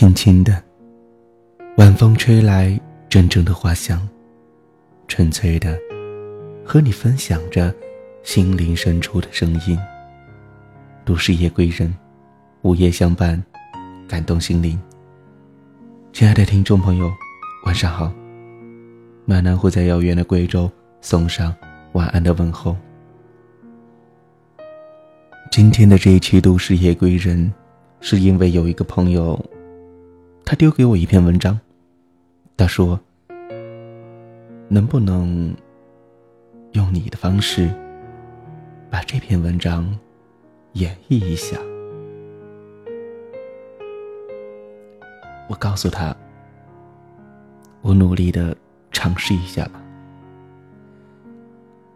轻轻的，晚风吹来阵阵的花香，纯粹的，和你分享着心灵深处的声音。都市夜归人，午夜相伴，感动心灵。亲爱的听众朋友，晚上好。马南会在遥远的贵州送上晚安的问候。今天的这一期《都市夜归人》，是因为有一个朋友，他丢给我一篇文章，他说：“能不能用你的方式，把这篇文章演绎一下？”我告诉他：“我努力的。”尝试一下吧。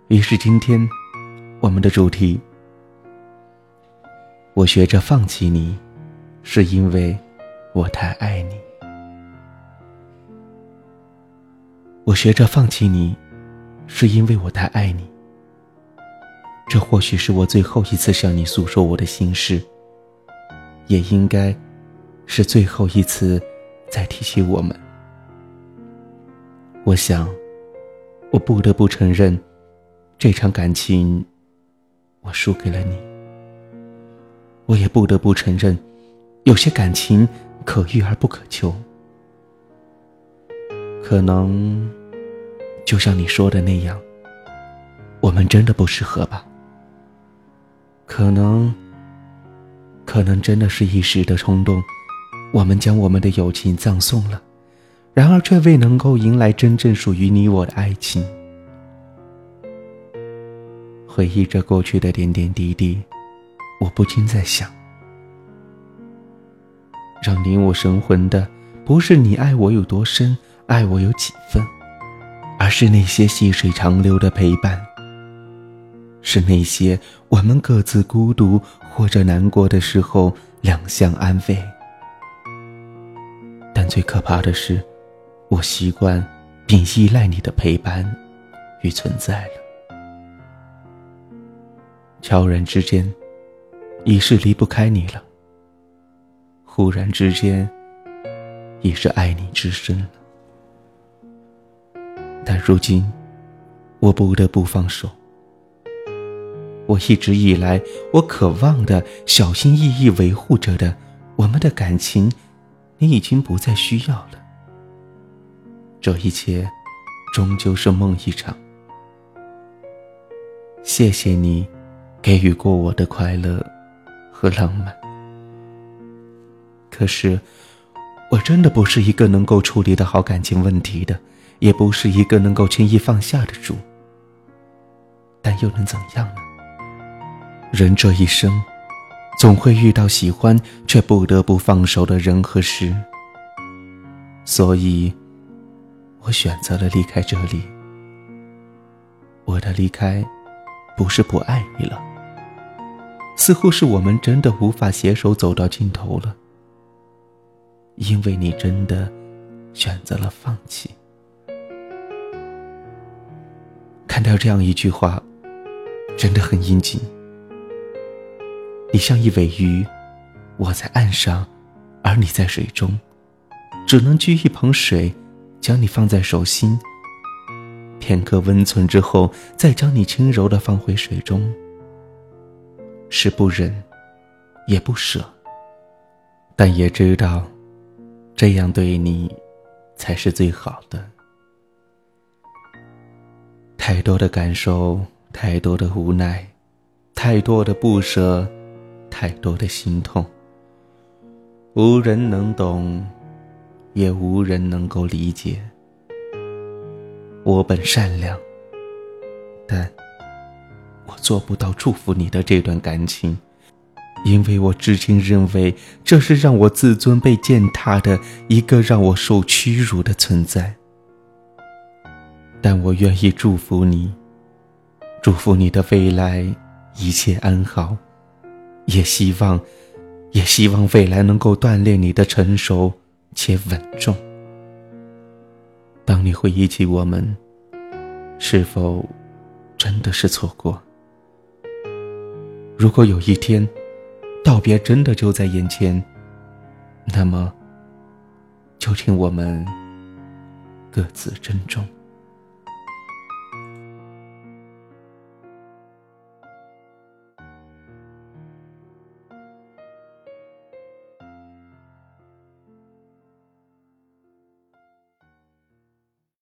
于是今天，我们的主题，我学着放弃你，是因为我太爱你。我学着放弃你，是因为我太爱你。这或许是我最后一次向你诉说我的心事，也应该是最后一次再提起我们。我想，我不得不承认，这场感情，我输给了你。我也不得不承认，有些感情可遇而不可求。可能，就像你说的那样，我们真的不适合吧？可能，可能真的是一时的冲动，我们将我们的友情葬送了。然而，却未能够迎来真正属于你我的爱情。回忆着过去的点点滴滴，我不禁在想：让你我神魂的，不是你爱我有多深，爱我有几分，而是那些细水长流的陪伴，是那些我们各自孤独或者难过的时候两相安慰。但最可怕的是。我习惯并依赖你的陪伴与存在了。悄然之间，已是离不开你了；忽然之间，已是爱你之深了。但如今，我不得不放手。我一直以来，我渴望的、小心翼翼维护着的我们的感情，你已经不再需要了。这一切，终究是梦一场。谢谢你，给予过我的快乐和浪漫。可是，我真的不是一个能够处理的好感情问题的，也不是一个能够轻易放下的主。但又能怎样呢？人这一生，总会遇到喜欢却不得不放手的人和事。所以。我选择了离开这里。我的离开，不是不爱你了，似乎是我们真的无法携手走到尽头了。因为你真的选择了放弃。看到这样一句话，真的很应景。你像一尾鱼，我在岸上，而你在水中，只能掬一捧水。将你放在手心，片刻温存之后，再将你轻柔的放回水中。是不忍，也不舍，但也知道，这样对你，才是最好的。太多的感受，太多的无奈，太多的不舍，太多的心痛，无人能懂。也无人能够理解。我本善良，但我做不到祝福你的这段感情，因为我至今认为这是让我自尊被践踏的一个让我受屈辱的存在。但我愿意祝福你，祝福你的未来一切安好，也希望，也希望未来能够锻炼你的成熟。且稳重。当你回忆起我们，是否真的是错过？如果有一天，道别真的就在眼前那么就请我们各自珍重。